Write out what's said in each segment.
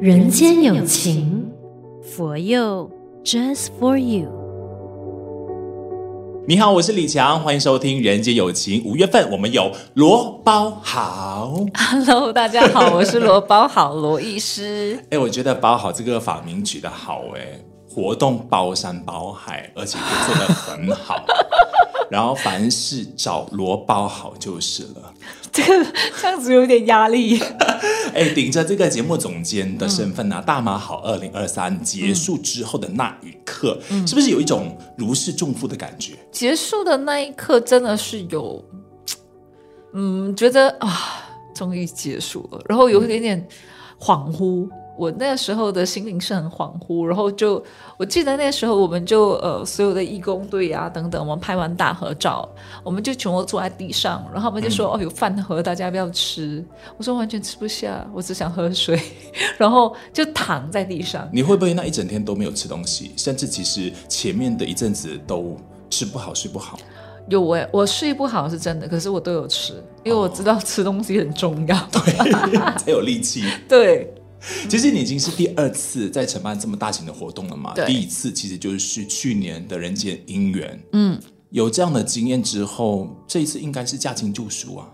人间有情，佛佑 Just for you。你好，我是李强，欢迎收听《人间有情》。五月份我们有罗包好，Hello，大家好，我是罗包好罗医师。哎，我觉得包好这个法名取得好，哎，活动包山包海，而且做得很好。然后凡事找罗包好就是了，这个这样子有点压力。哎，顶着这个节目总监的身份啊，嗯、大马好二零二三结束之后的那一刻，嗯、是不是有一种如释重负的感觉？结束的那一刻真的是有，嗯，觉得啊，终于结束了，然后有一点点恍惚。嗯我那个时候的心灵是很恍惚，然后就我记得那时候我们就呃所有的义工队啊等等，我们拍完大合照，我们就全部坐在地上，然后我们就说、嗯、哦有饭盒，大家要不要吃？我说完全吃不下，我只想喝水，然后就躺在地上。你会不会那一整天都没有吃东西，甚至其实前面的一阵子都吃不好睡不好？有哎，我睡不好是真的，可是我都有吃，因为我知道吃东西很重要，哦、对，才有力气。对。其实你已经是第二次在承办这么大型的活动了嘛？对第一次其实就是去年的人间姻缘。嗯，有这样的经验之后，这一次应该是驾轻就熟啊。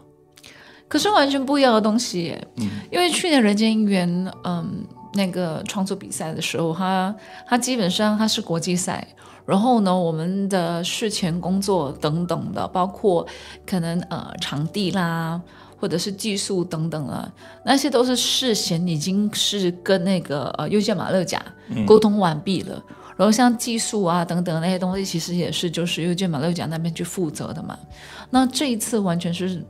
可是完全不一样的东西耶。嗯，因为去年人间姻缘，嗯，那个创作比赛的时候，它它基本上它是国际赛，然后呢，我们的事前工作等等的，包括可能呃场地啦。或者是技术等等啊，那些都是事先已经是跟那个呃幽健马勒甲沟通完毕了。嗯、然后像技术啊等等那些东西，其实也是就是幽健马勒甲那边去负责的嘛。那这一次完全是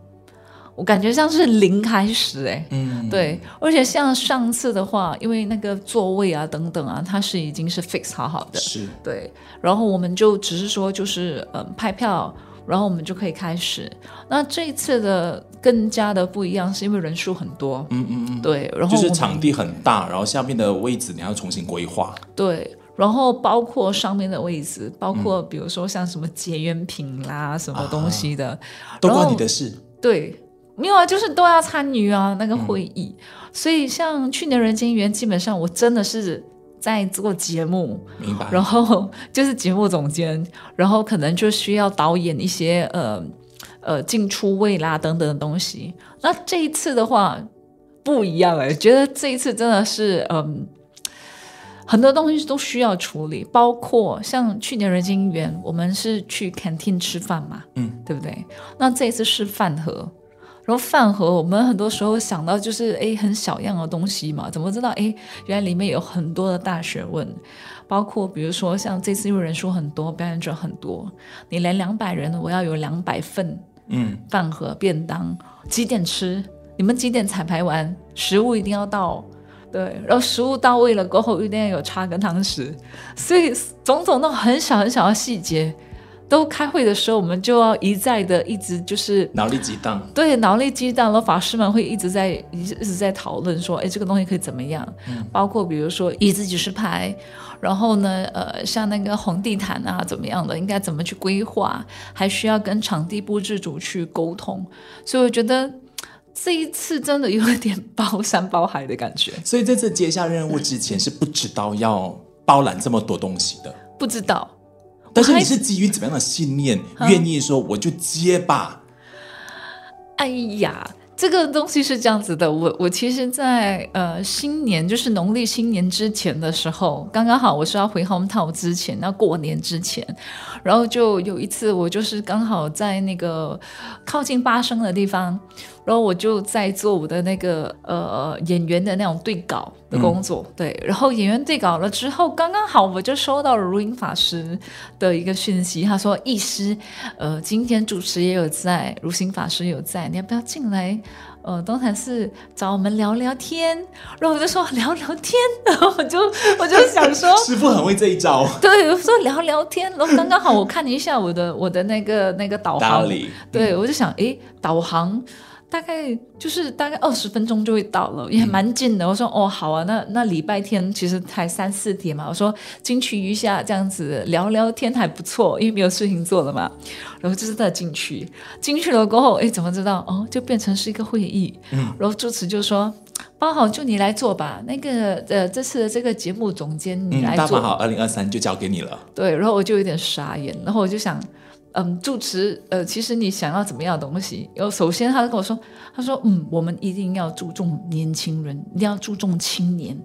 我感觉像是零开始哎、欸，嗯，对。而且像上次的话，因为那个座位啊等等啊，它是已经是 fix 好好的，是对。然后我们就只是说就是嗯、呃、拍票。然后我们就可以开始。那这一次的更加的不一样，是因为人数很多。嗯嗯嗯，对。然后就是场地很大，然后下面的位置你要重新规划。对，然后包括上面的位置，包括比如说像什么结缘品啦，嗯、什么东西的，啊、都关你的事。对，没有啊，就是都要参与啊那个会议。嗯、所以像去年人间姻缘，基本上我真的是。在做节目，明白。然后就是节目总监，然后可能就需要导演一些呃呃进出位啦等等的东西。那这一次的话不一样哎，觉得这一次真的是嗯、呃、很多东西都需要处理，包括像去年人间园，我们是去 canteen 吃饭嘛，嗯，对不对？那这一次是饭盒。然后饭盒，我们很多时候想到就是哎很小样的东西嘛，怎么知道哎原来里面有很多的大学问，包括比如说像这次因为人数很多，表演者很多，你连两百人我要有两百份嗯饭盒便当，几点吃？你们几点彩排完？食物一定要到，对，然后食物到位了过后一定要有叉跟汤匙，所以种种那种很小很小的细节。都开会的时候，我们就要一再的一直就是脑力激荡，对，脑力激荡，然后法师们会一直在一直在讨论说，哎，这个东西可以怎么样？嗯，包括比如说椅子几十排，然后呢，呃，像那个红地毯啊，怎么样的，应该怎么去规划，还需要跟场地布置组去沟通，所以我觉得这一次真的有一点包山包海的感觉。所以这次接下任务之前是不知道要包揽这么多东西的，不知道。但是你是基于怎么样的信念，愿意说我就接吧？哎呀，这个东西是这样子的，我我其实在，在呃新年，就是农历新年之前的时候，刚刚好我是要回 hometown 之前，那过年之前，然后就有一次，我就是刚好在那个靠近巴生的地方。然后我就在做我的那个呃演员的那种对稿的工作，嗯、对。然后演员对稿了之后，刚刚好我就收到了如音法师的一个讯息，他说：“医师，呃，今天主持也有在，如心法师有在，你要不要进来？呃，东禅寺找我们聊聊天。”然后我就说聊聊天，然后我就我就想说，师傅很会这一招。对，我说聊聊天。然后刚刚好我看了一下我的我的那个那个导航，理对我就想，诶，导航。大概就是大概二十分钟就会到了，也蛮近的。嗯、我说哦，好啊，那那礼拜天其实才三四天嘛。我说进去一下，这样子聊聊天还不错，因为没有事情做了嘛。然后就是在进去，进去了过后，哎，怎么知道？哦，就变成是一个会议。嗯。然后主持就说：“包好就你来做吧。那个呃，这次的这个节目总监你来做。大、嗯、好，二零二三就交给你了。对，然后我就有点傻眼，然后我就想，嗯，主持呃，其实你想要怎么样的东西？然后首先他就跟我说，他说嗯，我们一定要注重年轻人，一定要注重青年。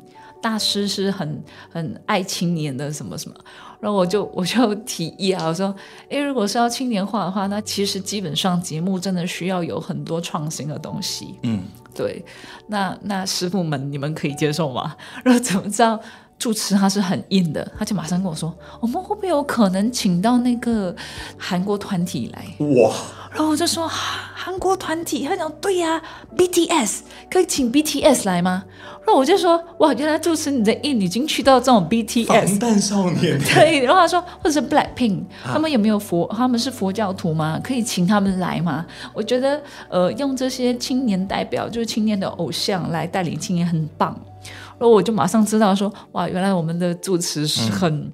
大师是很很爱青年的，什么什么。然后我就我就提议啊，我说，诶，如果是要青年化的话，那其实基本上节目真的需要有很多创新的东西。嗯，对。那那师傅们，你们可以接受吗？然后怎么知道主持他是很硬的？他就马上跟我说，我们会不会有可能请到那个韩国团体来？哇！然后我就说韩国团体，他讲对呀，啊，BTS 可以请 BTS 来吗？然后我就说哇，原来主持你的印已经去到这种 BTS 防弹少年。对，然后他说或者是 Blackpink，他们有没有佛？他们是佛教徒吗？可以请他们来吗？我觉得呃，用这些青年代表，就是青年的偶像来带领青年很棒。然后我就马上知道说哇，原来我们的主持是很、嗯、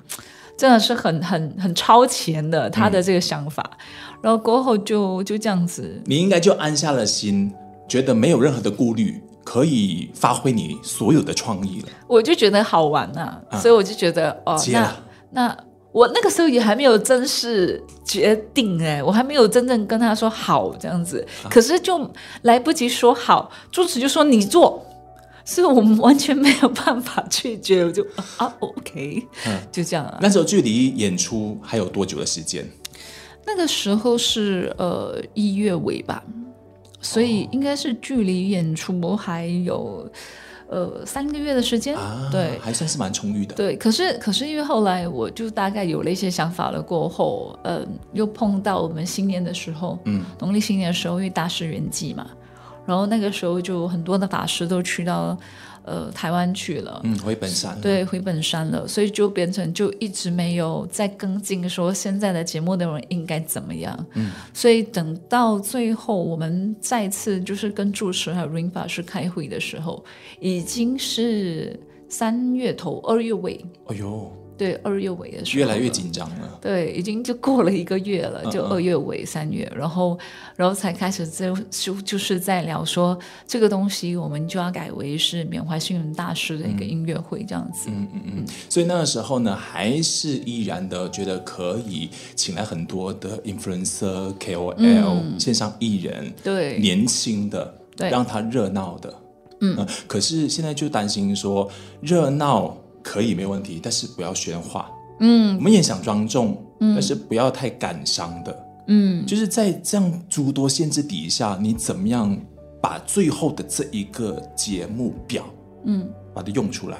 真的是很很很超前的他的这个想法。嗯然后过后就就这样子，你应该就安下了心，觉得没有任何的顾虑，可以发挥你所有的创意了。我就觉得好玩呐、啊啊，所以我就觉得哦，那那我那个时候也还没有正式决定哎，我还没有真正跟他说好这样子，啊、可是就来不及说好，主持就说你做，所以我们完全没有办法拒绝，我就啊 OK，嗯，就这样啊。那时候距离演出还有多久的时间？那个时候是呃一月尾吧，所以应该是距离演出还有呃三个月的时间，啊，对，还算是蛮充裕的。对，可是可是因为后来我就大概有了一些想法了，过后，嗯、呃，又碰到我们新年的时候，嗯，农历新年的时候，因为大师圆寂嘛，然后那个时候就很多的法师都去到。呃，台湾去了，嗯，回本山了，对，回本山了，所以就变成就一直没有再跟进，说现在的节目内容应该怎么样，嗯，所以等到最后我们再次就是跟住持还有 Rain 法师开会的时候，已经是三月头二月尾，哎呦。对，二月尾的时候，越来越紧张了。对，已经就过了一个月了，就二月尾、三月，然后，然后才开始就就就是在聊说这个东西，我们就要改为是缅怀星云大师的一个音乐会这样子。嗯嗯嗯，嗯。所以那个时候呢，还是依然的觉得可以请来很多的 influencer、KOL、嗯、线上艺人，对，年轻的，对，让他热闹的。嗯，嗯。可是现在就担心说热闹。可以没问题，但是不要喧哗。嗯，我们也想庄重，嗯，但是不要太感伤的。嗯，就是在这样诸多限制底下，你怎么样把最后的这一个节目表，嗯，把它用出来？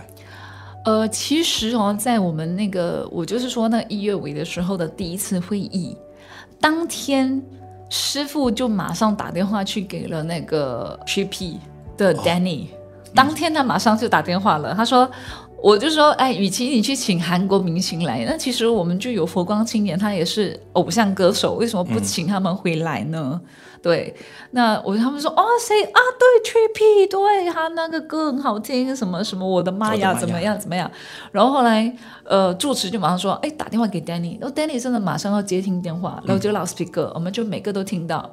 呃，其实哦，在我们那个，我就是说，那一月尾的时候的第一次会议，当天师傅就马上打电话去给了那个 Trippy 的 Danny，哦，当天他马上就打电话了，他说。我就说，哎，与其你去请韩国明星来，那其实我们就有佛光青年，他也是偶像歌手，为什么不请他们回来呢？嗯、对，那我他们说，哦，谁啊？对，Trippy，对，他那个歌很好听，什么什么，我的妈呀，怎么样怎么样？然后后来，呃，主持就马上说，哎，打电话给 Danny，然后 Danny 真的马上要接听电话，然后就 loudspeaker，、嗯、我们就每个都听到。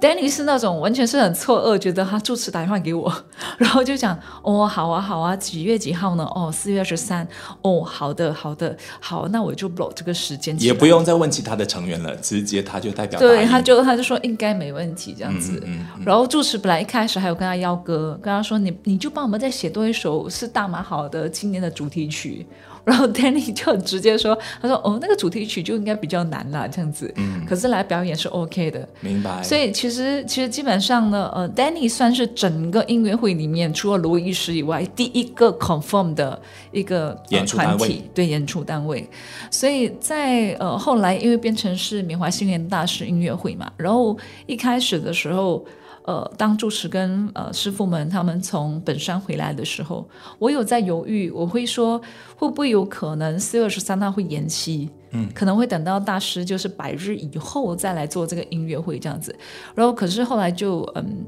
Danny 是那种完全是很错愕，觉得他主持打电话给我，然后就讲哦，好啊，好啊，几月几号呢？哦，四月二十三。哦，好的，好的，好，那我就 block 这个时间。也不用再问其他的成员了，直接他就代表。对，他就他就说应该没问题这样子。嗯嗯嗯、然后主持本来一开始还有跟他邀歌，跟他说你你就帮我们再写多一首是大马好的今年的主题曲。然后 Danny 就直接说：“他说哦，那个主题曲就应该比较难啦，这样子。嗯，可是来表演是 OK 的。明白。所以其实其实基本上呢，呃，Danny 算是整个音乐会里面除了罗医师以外第一个 confirm 的一个、呃、演出团体，对演出单位。所以在呃后来因为变成是缅怀星云大师音乐会嘛，然后一开始的时候。”呃，当住持跟呃师傅们他们从本山回来的时候，我有在犹豫，我会说会不会有可能四月二十三号会延期，嗯，可能会等到大师就是百日以后再来做这个音乐会这样子。然后可是后来就嗯，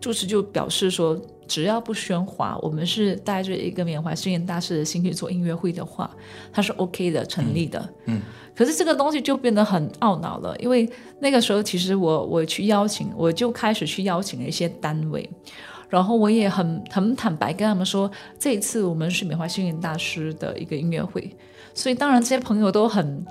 住持就表示说，只要不喧哗，我们是带着一个缅怀星云大师的心去做音乐会的话，他是 OK 的，成立的，嗯。嗯可是这个东西就变得很懊恼了，因为那个时候其实我我去邀请，我就开始去邀请了一些单位，然后我也很很坦白跟他们说，这一次我们是缅怀星云大师的一个音乐会，所以当然这些朋友都很。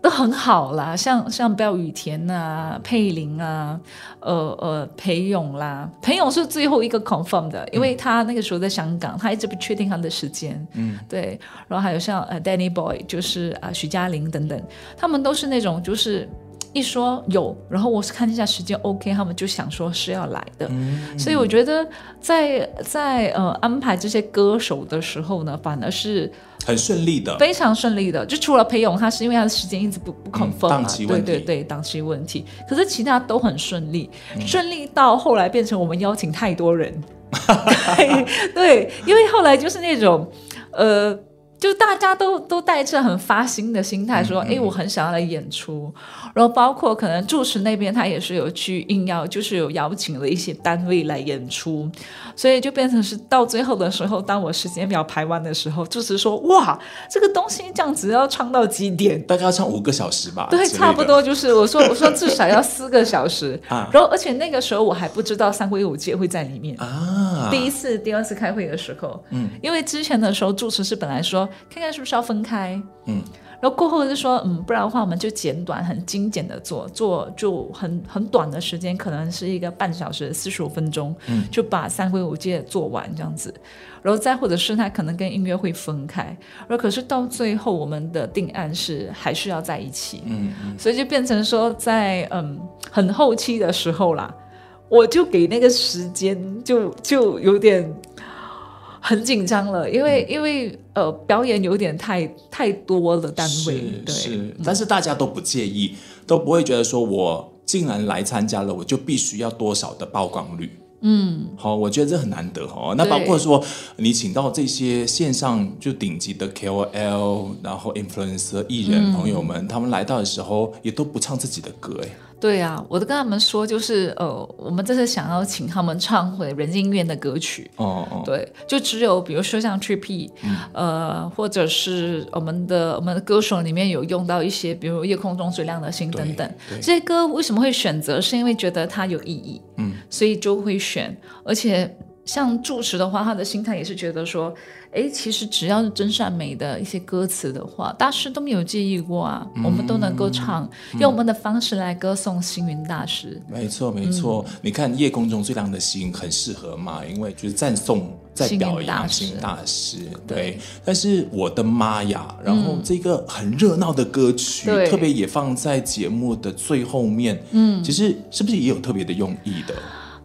都很好啦，像像标雨田啊、佩玲啊、呃呃裴勇啦，裴勇是最后一个 confirm 的，因为他那个时候在香港，他一直不确定他的时间。嗯，对。然后还有像呃 Danny Boy，就是啊、呃、徐佳玲等等，他们都是那种就是一说有，然后我是看一下时间 OK，他们就想说是要来的。嗯，所以我觉得在在呃安排这些歌手的时候呢，反而是。很顺利的，非常顺利的，就除了裴勇，他是因为他的时间一直不不 confirm 嘛，档期问题，对对对，档期问题。可是其他都很顺利，嗯、顺利到后来变成我们邀请太多人，对，对，因为后来就是那种，呃。就大家都都带着很发心的心态说，哎、嗯嗯，我很想要来演出，然后包括可能主持那边他也是有去应邀，就是有邀请了一些单位来演出，所以就变成是到最后的时候，当我时间表排完的时候，主持说，哇，这个东西这样子要唱到几点？大概要唱五个小时吧？对，差不多就是我说我说至少要四个小时啊，然后而且那个时候我还不知道三归五戒会在里面啊，第一次第二次开会的时候，嗯，因为之前的时候主持是本来说。看看是不是要分开，嗯，然后过后就说，嗯，不然的话我们就简短、很精简的做，做就很很短的时间，可能是一个半小时、四十五分钟，嗯，就把三规五戒做完这样子，然后再或者是他可能跟音乐会分开，然后可是到最后我们的定案是还是要在一起，嗯，嗯，所以就变成说在嗯很后期的时候啦，我就给那个时间就就有点。很紧张了，因为、嗯、因为呃表演有点太太多了单位，是但是大家都不介意，都不会觉得说我竟然来参加了，我就必须要多少的曝光率。嗯，好，我觉得这很难得哦。那包括说你请到这些线上就顶级的 KOL，然后 influencer 艺人朋友们、嗯，他们来到的时候也都不唱自己的歌哎。对啊，我都跟他们说，就是呃，我们这次想要请他们唱回人间音乐的歌曲。哦哦。对，就只有比如说像 Trippy，、嗯、呃，或者是我们的我们的歌手里面有用到一些，比如夜空中最亮的星等等。这些歌为什么会选择？是因为觉得它有意义。嗯。所以就会选，而且像住持的话，他的心态也是觉得说。哎，其实只要是真善美的一些歌词的话，大师都没有介意过啊。嗯、我们都能够唱、嗯，用我们的方式来歌颂星云大师。没错，没错。嗯、你看夜空中最亮的星，很适合嘛，因为就是赞颂在表扬星大师。对，对。但是我的妈呀！然后这个很热闹的歌曲，嗯、特别也放在节目的最后面。嗯，其实是不是也有特别的用意的？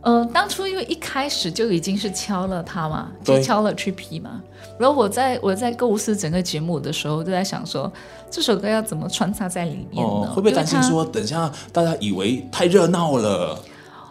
呃，当初因为一开始就已经是敲了他嘛，就敲了 Trippy 嘛。然后我在我在构思整个节目的时候，就在想说这首歌要怎么穿插在里面呢？哦、会不会担心说等下大家以为太热闹了？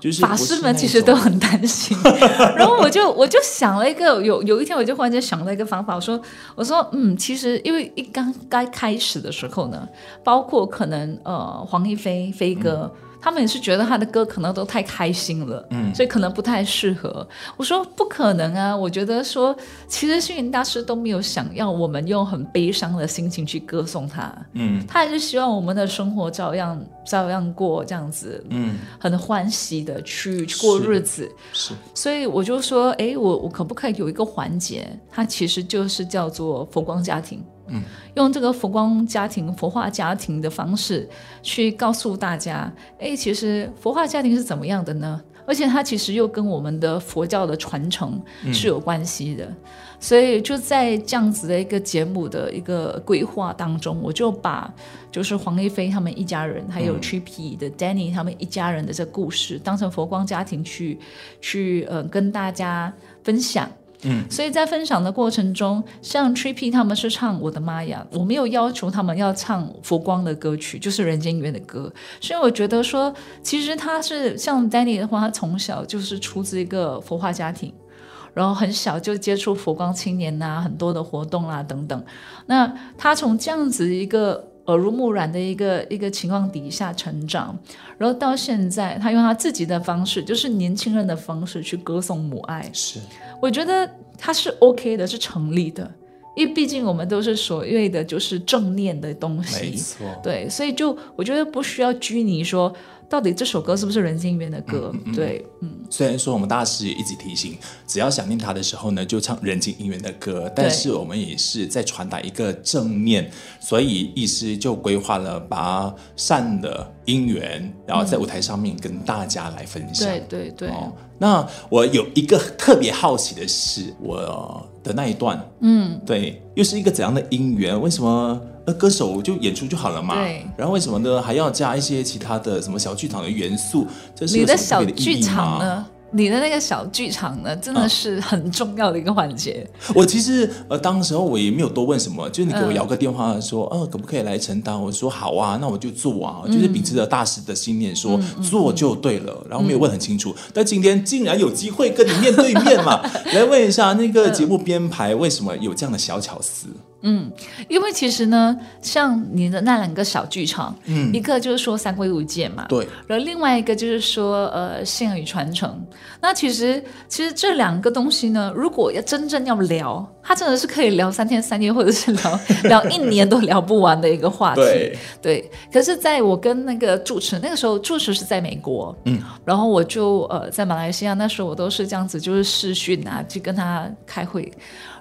就是法师们其实都很担心。然后我就我就想了一个，有有一天我就忽然间想了一个方法，我说我说嗯，其实因为一刚刚开始的时候呢，包括可能呃黄一飞飞哥。嗯他们也是觉得他的歌可能都太开心了，嗯，所以可能不太适合。我说不可能啊，我觉得说其实星云大师都没有想要我们用很悲伤的心情去歌颂他，嗯，他还是希望我们的生活照样照样过这样子，嗯，很欢喜的去过日子，是。是所以我就说，哎，我我可不可以有一个环节，它其实就是叫做佛光家庭。嗯，用这个佛光家庭、佛化家庭的方式去告诉大家，哎，其实佛化家庭是怎么样的呢？而且它其实又跟我们的佛教的传承是有关系的。嗯、所以就在这样子的一个节目的一个规划当中，我就把就是黄一飞他们一家人，还有 Trippy 的 Danny 他们一家人的这故事，当成佛光家庭去去呃跟大家分享。嗯，所以在分享的过程中，像 Trippy 他们是唱《我的妈呀》，我没有要求他们要唱佛光的歌曲，就是人间音乐的歌，所以我觉得说，其实他是像 Danny 的话，他从小就是出自一个佛化家庭，然后很小就接触佛光青年呐、很多的活动啊等等，那他从这样子一个耳濡目染的一个一个情况底下成长，然后到现在，他用他自己的方式，就是年轻人的方式去歌颂母爱，是。我觉得他是 OK 的，是成立的，因为毕竟我们都是所谓的就是正念的东西，没错，对，所以就我觉得不需要拘泥说。到底这首歌是不是人间音缘的歌？嗯嗯、对，嗯。虽然说我们大师也一直提醒，只要想念他的时候呢，就唱人间音缘的歌。但是我们也是在传达一个正念，所以意思就规划了把善的因缘，然后在舞台上面跟大家来分享。对对对。哦，那我有一个特别好奇的是，我的那一段，嗯，对，又是一个怎样的因缘？为什么？那歌手就演出就好了嘛，对。然后为什么呢？还要加一些其他的什么小剧场的元素？这是你的小剧场呢？你的那个小剧场呢，真的是很重要的一个环节。啊、我其实呃，当时候我也没有多问什么，就是你给我摇个电话说，呃、啊，可不可以来承担？我说好啊，那我就做啊，就是秉持着大师的信念说，嗯、做就对了。然后没有问很清楚，嗯、但今天竟然有机会跟你面对面嘛，来问一下那个节目编排为什么有这样的小巧思？嗯，因为其实呢，像你的那两个小剧场，嗯，一个就是说三归五戒嘛，对，然后另外一个就是说呃信仰与传承。那其实其实这两个东西呢，如果要真正要聊，它真的是可以聊三天三夜，或者是聊聊一年都聊不完的一个话题。对，对。可是在我跟那个主持那个时候，主持是在美国，嗯，然后我就呃在马来西亚，那时候我都是这样子，就是视讯啊，去跟他开会。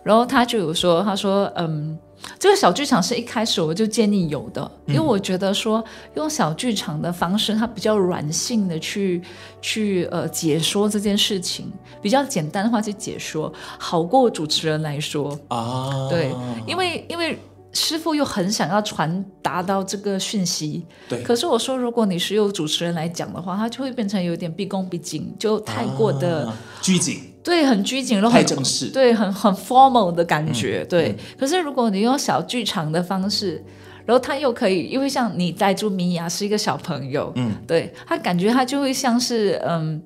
然后他就有说，他说，嗯，这个小剧场是一开始我就建议有的，因为我觉得说用小剧场的方式，它比较软性的去去呃解说这件事情，比较简单的话去解说，好过主持人来说。啊，对，因为因为师傅又很想要传达到这个讯息，对，可是我说如果你是由主持人来讲的话，他就会变成有点毕恭毕敬，就太过的、啊、拘谨。对，很拘谨，然后很太正式，对，很很 formal 的感觉，嗯、对、嗯。可是如果你用小剧场的方式，然后他又可以，因为像你带住米娅是一个小朋友，嗯，对，他感觉他就会像是嗯，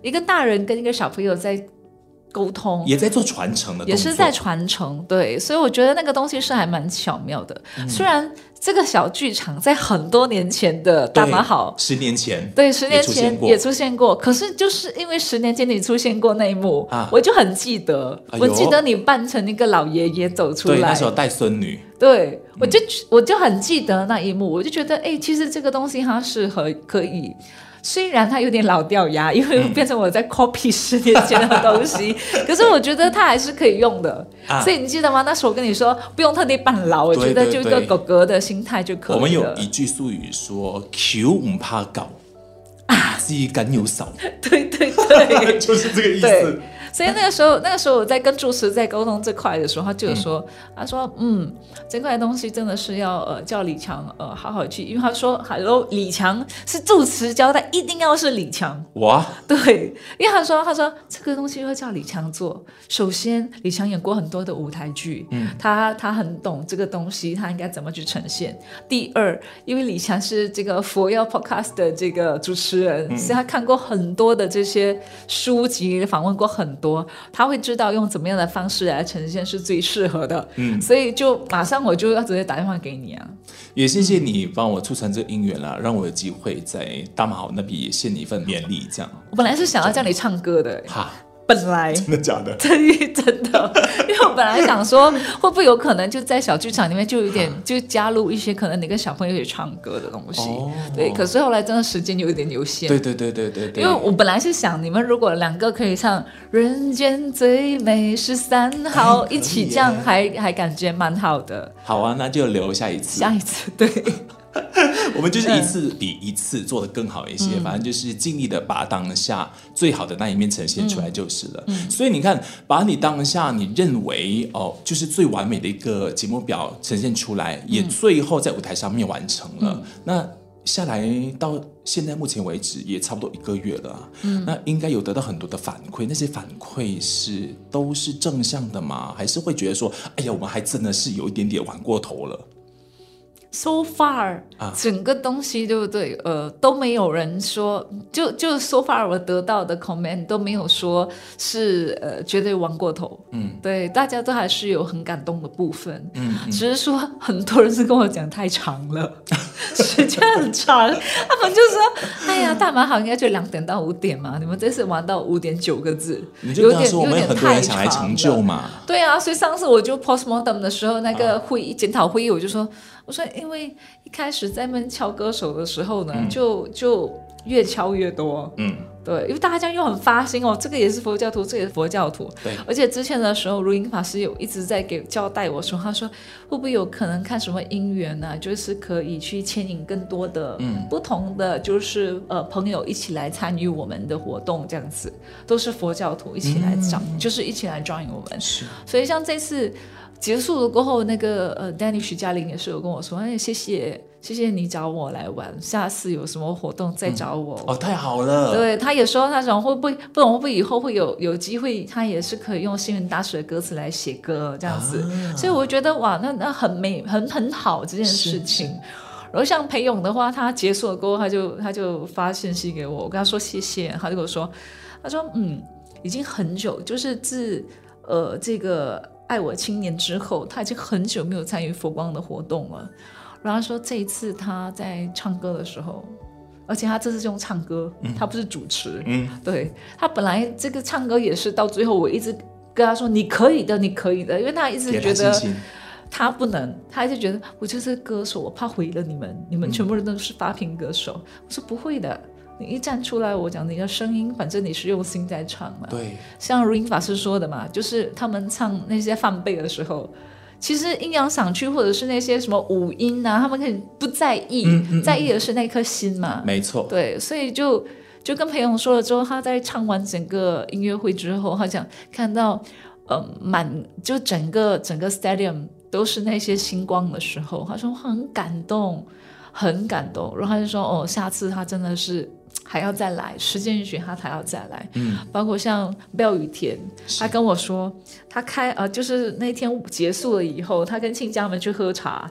一个大人跟一个小朋友在沟通，也在做传承的，也是在传承，对。所以我觉得那个东西是还蛮巧妙的，嗯、虽然。这个小剧场在很多年前的大马好，十年前，对，十年前也出现过。可是就是因为十年前你出现过那一幕，啊、我就很记得、哎。我记得你扮成一个老爷爷走出来，对，那时候带孙女。对，我就、嗯、我就很记得那一幕，我就觉得，哎，其实这个东西它是和可以。虽然它有点老掉牙，因为变成我在 copy 十年前的东西，嗯、可是我觉得它还是可以用的、啊。所以你记得吗？那时候我跟你说，不用特地扮老，我觉得就一个狗狗的心态就可以了。我们有一句俗语说：“Q 不怕狗啊，只敢有手。”对对对，就是这个意思。所以那个时候，那个时候我在跟主持在沟通这块的时候，他就有说、嗯，他说，嗯，这块东西真的是要呃叫李强呃好好去，因为他说，Hello，李强是主持交代，一定要是李强。哇，对，因为他说，他说这个东西要叫李强做。首先，李强演过很多的舞台剧，嗯，他他很懂这个东西，他应该怎么去呈现。第二，因为李强是这个佛耀 Podcast 的这个主持人，嗯、所以他看过很多的这些书籍，访问过很。多，他会知道用怎么样的方式来呈现是最适合的，嗯，所以就马上我就要直接打电话给你啊。也谢谢你帮我促成这个姻缘啦，让我有机会在大马好那边也献你一份勉励。这样，我本来是想要叫你唱歌的，哈。本来真的假的？对，真的，因为我本来想说，会不会有可能就在小剧场里面就有点就加入一些可能你跟小朋友一起唱歌的东西，哦，对。可是后来真的时间有一点有限，对对对对对，对。因为我本来是想，你们如果两个可以唱《人间最美十三好》，一起这样还还感觉蛮好的。好啊，那就留下一次，下一次对。我们就是一次比一次做的更好一些，嗯，反正就是尽力的把当下最好的那一面呈现出来就是了。嗯，所以你看，把你当下你认为哦，就是最完美的一个节目表呈现出来，嗯，也最后在舞台上面完成了。嗯，那下来到现在目前为止也差不多一个月了，嗯，那应该有得到很多的反馈。那些反馈是都是正向的吗？还是会觉得说，哎呀，我们还真的是有一点点玩过头了？So far，、啊、整个东西对不对？呃，都没有人说，就就 so far 我得到的 comment 都没有说是呃绝对玩过头。嗯，对，大家都还是有很感动的部分。嗯，嗯，只是说很多人是跟我讲太长了，时间很长。他们就说：“哎呀，大马好应该就两点到五点嘛，你们这次玩到五点九个字，有点有点太长了嘛。”对啊，所以上次我就 postmortem 的时候，那个会议检讨会议，我就说。我说，因为一开始在那边敲歌手的时候呢，嗯、就就越敲越多，嗯，对，因为大家又很发心哦，这个也是佛教徒，这个也是佛教徒，对，而且之前的时候，如音法师有一直在给交代我说，他说会不会有可能看什么姻缘呢、啊？就是可以去牵引更多的不同的，就是、嗯、呃朋友一起来参与我们的活动，这样子。都是佛教徒一起来找，嗯、就是一起来 join 我们，是，所以像这次。结束了过后，那个呃，Danny 徐嘉玲也是有跟我说，哎，谢谢，谢谢你找我来玩，下次有什么活动再找我。嗯、哦，太好了。对，他也说那种会不会，不懂会不会以后会有有机会，他也是可以用星云大师的歌词来写歌这样子。啊、所以我觉得哇，那那很美，很很好这件事情。然后像裴勇的话，他结束了过后，他就他就发信息给我，我跟他说谢谢，他就跟我说，他说嗯，已经很久，就是自呃这个。爱我青年之后，他已经很久没有参与佛光的活动了。然后说这一次他在唱歌的时候，而且他这次是用唱歌，嗯、他不是主持。嗯，对，他本来这个唱歌也是到最后，我一直跟他说你可以的，你可以的，因为他一直觉得他不能，他一直觉得我就是歌手，我怕毁了你们，你们全部人都是发片歌手。嗯、我说不会的。你一站出来，我讲你的声音，反正你是用心在唱嘛。对，像如音法师说的嘛，就是他们唱那些放背的时候，其实阴阳嗓区或者是那些什么五音啊，他们可以不在意，嗯嗯嗯、在意的是那颗心嘛。没错。对，所以就就跟裴勇说了之后，他在唱完整个音乐会之后，好像看到呃满就整个整个 stadium 都是那些星光的时候，他说很感动，很感动。然后他就说哦，下次他真的是。还要再来，时间允许他还要再来。嗯，包括像廖雨田，他跟我说，他开呃，就是那天结束了以后，他跟亲家们去喝茶。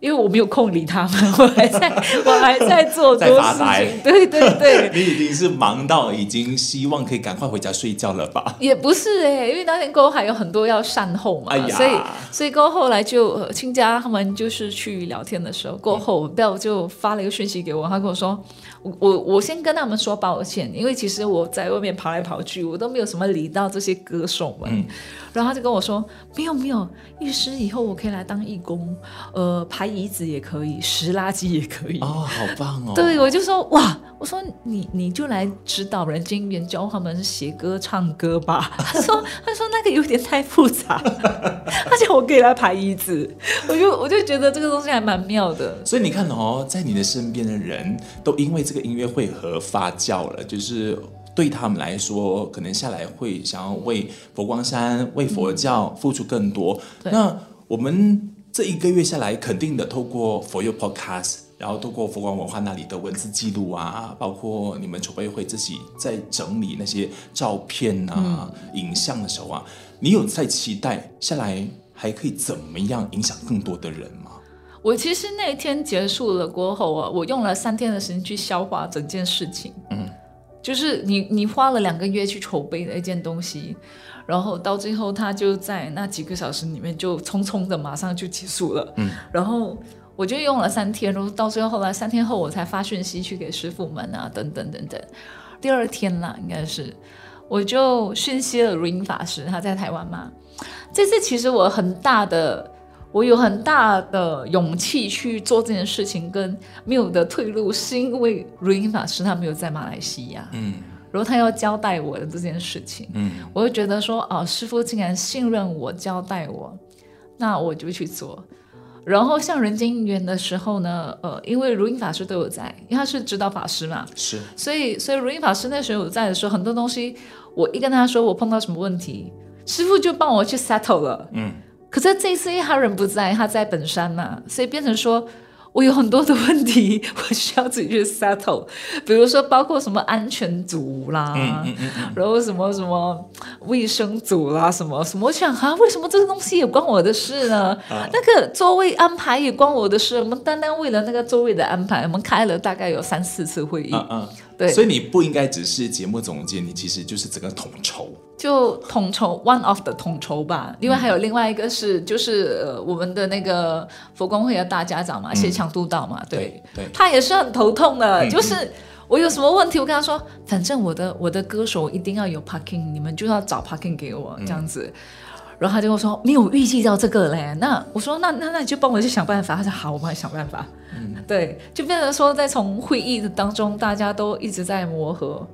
因为我没有空理他们，我还在，我还在做多事情。对对对，你已经是忙到已经希望可以赶快回家睡觉了吧？也不是哎、欸，因为那天过后还有很多要善后嘛，哎、所以所以过后，后来就亲家他们就是去聊天的时候，过后 Bell 就发了一个讯息给我，他跟我说，我我我先跟他们说抱歉，因为其实我在外面跑来跑去，我都没有什么理到这些歌手们。嗯然后他就跟我说：“没有没有，律师以后我可以来当义工，呃，排椅子也可以，拾垃圾也可以。”哦，好棒哦！对，我就说哇，我说你你就来指导人间教他们写歌唱歌吧。他说 他说那个有点太复杂，而且我可以来排椅子，我就我就觉得这个东西还蛮妙的。所以你看哦，在你的身边的人都因为这个音乐会和发酵了，就是。对他们来说，可能下来会想要为佛光山、为佛教付出更多。嗯、那我们这一个月下来，肯定的透过佛佑 Podcast，然后透过佛光文化那里的文字记录啊，包括你们筹备会自己在整理那些照片啊、嗯、影像的时候啊，你有在期待下来还可以怎么样影响更多的人吗？我其实那天结束了过后啊，我用了三天的时间去消化整件事情。嗯。就是你，你花了两个月去筹备的一件东西，然后到最后，他就在那几个小时里面就匆匆的马上就结束了。嗯，然后我就用了三天，然后到最后后来三天后我才发讯息去给师傅们啊，等等等等。第二天啦，应该是我就讯息了如音法师，他在台湾嘛。这次其实我很大的。我有很大的勇气去做这件事情，跟没有的退路，是因为如音法师他没有在马来西亚，嗯，然后他要交代我的这件事情，嗯，我就觉得说，哦，师傅竟然信任我，交代我，那我就去做。然后像人间姻缘的时候呢，呃，因为如音法师都有在，因为他是指导法师嘛，是，所以所以如音法师那时候有在的时候，很多东西我一跟他说我碰到什么问题，师傅就帮我去 settle 了，嗯。可是这一次因为他人不在，他在本山嘛，所以变成说，我我有很多的问题，我需要自己去 settle。比如说，包括什么安全组啦，嗯嗯嗯嗯、然后什么什么卫生组啦，什么什么，我想啊，为什么这个东西也关我的事呢？啊、那个座位安排也关我的事。我们单单为了那个座位的安排，我们开了大概有三四次会议。嗯嗯对，所以你不应该只是节目总监，你其实就是整个统筹，就统筹 one of the 统筹吧。另外还有另外一个是，就是呃我们的那个佛光会的大家长嘛，谢强督导嘛，对，对，他也是很头痛的。嗯、就是我有什么问题，我跟他说，反正我的我的歌手一定要有 parking，你们就要找 parking 给我这样子。嗯然后他就会说没有预计到这个嘞，那我说那那那你就帮我去想办法。他说好，我帮你想办法。嗯，对，就变成说在从会议的当中，大家都一直在磨合。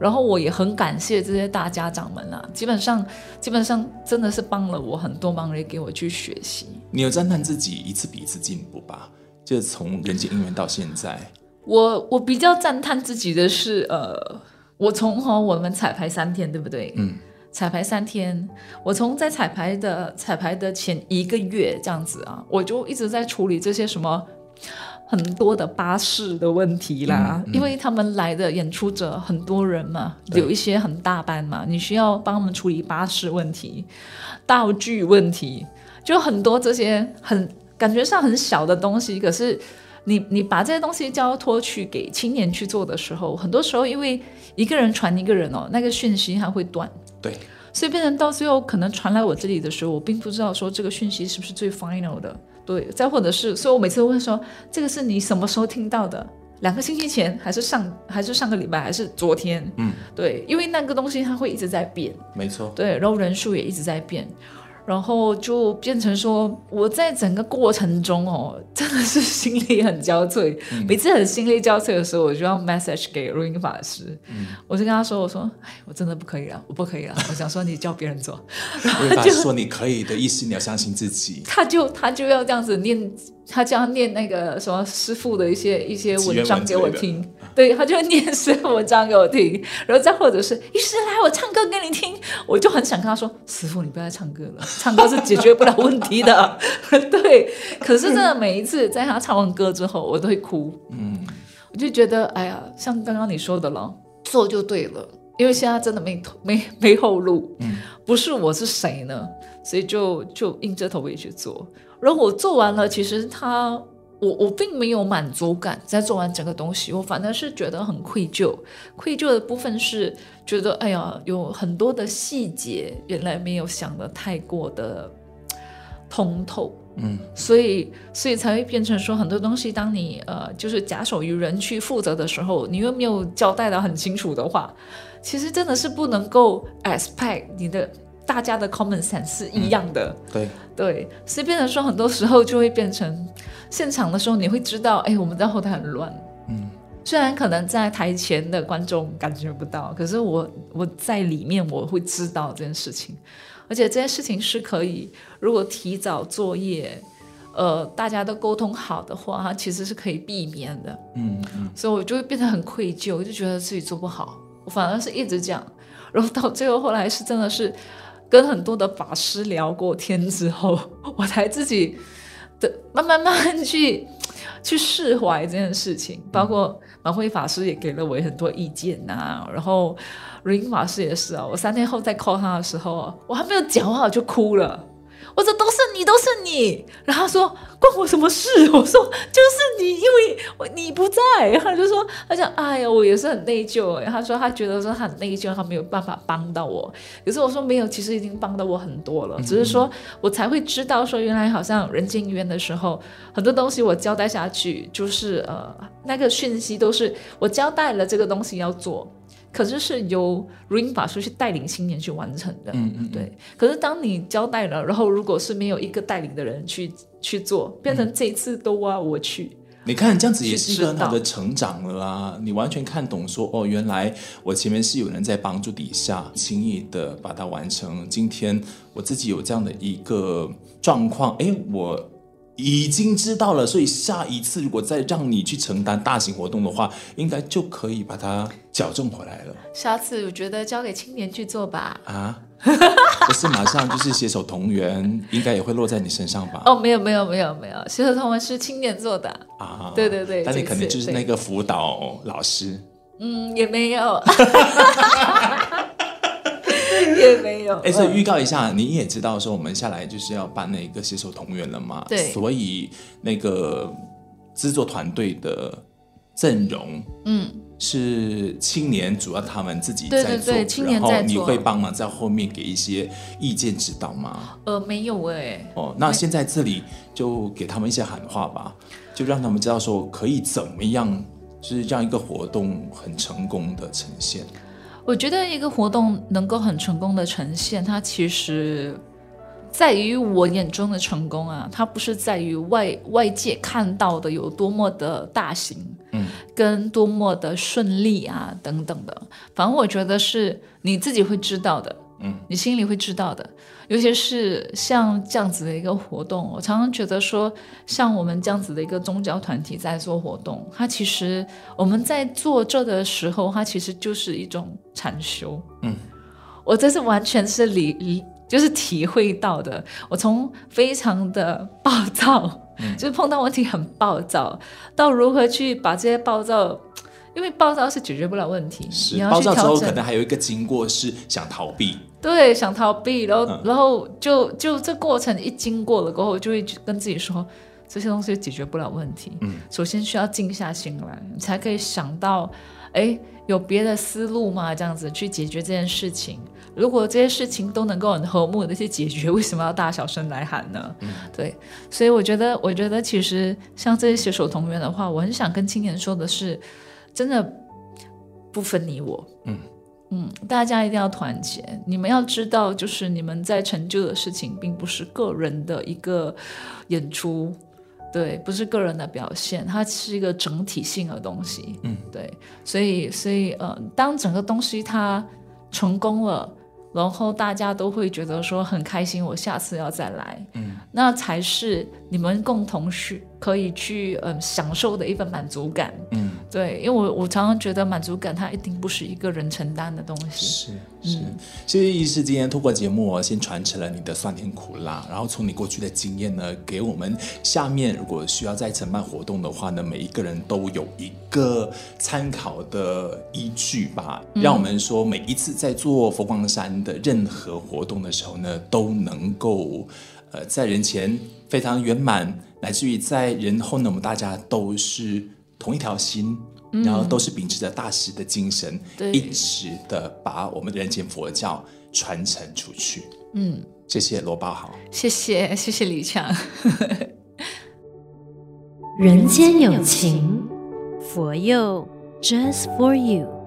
然后我也很感谢这些大家长们啊，基本上基本上真的是帮了我很多忙，也给我去学习。你有赞叹自己一次比一次进步吧？就是从人间姻缘到现在，我我比较赞叹自己的是，呃，我从和我们彩排三天，对不对？嗯。彩排三天，我从在彩排的彩排的前一个月这样子啊，我就一直在处理这些什么很多的巴士的问题啦，嗯嗯、因为他们来的演出者很多人嘛，有一些很大班嘛，你需要帮他们处理巴士问题、道具问题，就很多这些很感觉上很小的东西，可是你你把这些东西交托去给青年去做的时候，很多时候因为一个人传一个人哦，那个讯息还会断。对，所以变成到最后可能传来我这里的时候，我并不知道说这个讯息是不是最 final 的。对，再或者是，所以我每次都会说，这个是你什么时候听到的？两个星期前，还是上，还是上个礼拜，还是昨天？嗯，对，因为那个东西它会一直在变。没错。对，然后人数也一直在变。然后就变成说，我在整个过程中哦，真的是心里很交瘁。嗯、每次很心力交瘁的时候，我就要 message 给录音法师，嗯、我就跟他说：“我说，哎，我真的不可以了，我不可以了。我想说，你叫别人做。”录音法师说：“你可以的意思，你要相信自己。”他就他就要这样子念。他就要念那个什么师傅的一些 一些文章给我听，对，他就会念师傅文章给我听，然后再或者是医师来我唱歌给你听，我就很想跟他说，师傅你不要再唱歌了，唱歌是解决不了问题的，对。可是真的每一次在他唱完歌之后，我都会哭，嗯，我就觉得哎呀，像刚刚你说的了，做就对了，因为现在真的没没没后路，嗯，不是我是谁呢？所以就就硬着头皮去做。然后我做完了，其实他我我并没有满足感，在做完整个东西，我反而是觉得很愧疚。愧疚的部分是觉得，哎呀，有很多的细节原来没有想的太过的通透，嗯，所以所以才会变成说很多东西，当你呃就是假手于人去负责的时候，你又没有交代的很清楚的话，其实真的是不能够 expect 你的。大家的 common sense 是一样的，嗯、对。对，所以变成说很多时候就会变成现场的时候，你会知道，哎，我们在后台很乱，嗯，虽然可能在台前的观众感觉不到，可是我我在里面我会知道这件事情，而且这件事情是可以，如果提早作业，呃，大家都沟通好的话，它其实是可以避免的，嗯嗯，所以我就会变得很愧疚，就觉得自己做不好，我反而是一直讲，然后到最后后来是真的是。跟很多的法师聊过天之后，我才自己的慢慢慢慢去 去释怀这件事情。包括满辉法师也给了我很多意见呐、啊，然后如音法师也是啊。我三天后再 call 他的时候，我还没有讲话我就哭了。我说都是你，都是你。然后他说关我什么事？我说就是你，因为你不在。然后他就说他讲哎呀，我也是很内疚。然后他说他觉得说很内疚，他没有办法帮到我。可是我说没有，其实已经帮到我很多了。只是说我才会知道说原来好像人间缘的时候，很多东西我交代下去，就是呃那个讯息都是我交代了这个东西要做。可是是由如音法师去带领青年去完成的，嗯嗯，对。可是当你交代了，然后如果是没有一个带领的人去去做，变成这一次都挖我去。你看这样子也是很好的成长了啦！你完全看懂说哦，原来我前面是有人在帮助底下，轻易的把它完成。今天我自己有这样的一个状况，哎，我。已经知道了，所以下一次如果再让你去承担大型活动的话，应该就可以把它矫正回来了。下次我觉得交给青年去做吧。啊，不是马上就是携手同源，应该也会落在你身上吧？哦，没有没有没有没有，携手同源是青年做的啊。对对对，但你肯定就是那个辅导老师。嗯，也没有，也没有。哎，所以预告一下，你也知道说我们下来就是要办那个携手同源了嘛？对。所以那个制作团队的阵容，嗯，是青年，主要他们自己在做，对对对，青年在做。然后你会帮忙在后面给一些意见指导吗？呃，没有哎。哦，那现在这里就给他们一些喊话吧，就让他们知道说可以怎么样。就是这样一个活动很成功的呈现。我觉得一个活动能够很成功的呈现，它其实在于我眼中的成功啊，它不是在于外外界看到的有多么的大型，嗯，跟多么的顺利啊等等的。反正我觉得是你自己会知道的，嗯，你心里会知道的。尤其是像这样子的一个活动，我常常觉得说，像我们这样子的一个宗教团体在做活动，它其实我们在做这的时候，它其实就是一种禅修。嗯，我这是完全是理理，就是体会到的。我从非常的暴躁，嗯，就是碰到问题很暴躁，到如何去把这些暴躁。因为暴躁是解决不了问题，是暴躁之后可能还有一个经过是想逃避，对，想逃避，然后、嗯、然后就就这过程一经过了过后，就会跟自己说这些东西解决不了问题。嗯，首先需要静下心来，你才可以想到，哎，有别的思路吗？这样子去解决这件事情。如果这些事情都能够很和睦的去解决，为什么要大小声来喊呢？嗯，对，所以我觉得，我觉得其实像这些携手同源的话，我很想跟青年说的是。真的不分你我，嗯嗯，大家一定要团结。你们要知道，就是你们在成就的事情，并不是个人的一个演出，对，不是个人的表现，它是一个整体性的东西，嗯，对。所以，所以，呃，当整个东西它成功了，然后大家都会觉得说很开心，我下次要再来，嗯，那才是你们共同去。可以去嗯享受的一份满足感，嗯，对，因为我我常常觉得满足感它一定不是一个人承担的东西，是是。谢谢医师今天透过节目先传承了你的酸甜苦辣，然后从你过去的经验呢，给我们下面如果需要再承办活动的话呢，每一个人都有一个参考的依据吧，让我们说每一次在做佛光山的任何活动的时候呢，都能够呃在人前非常圆满。乃至于在人后呢，我们大家都是同一条心，嗯、然后都是秉持着大师的精神，一直的把我们的人间佛教传承出去。嗯，谢谢罗宝豪，谢谢谢谢李强。人间有情，佛佑 Just for you。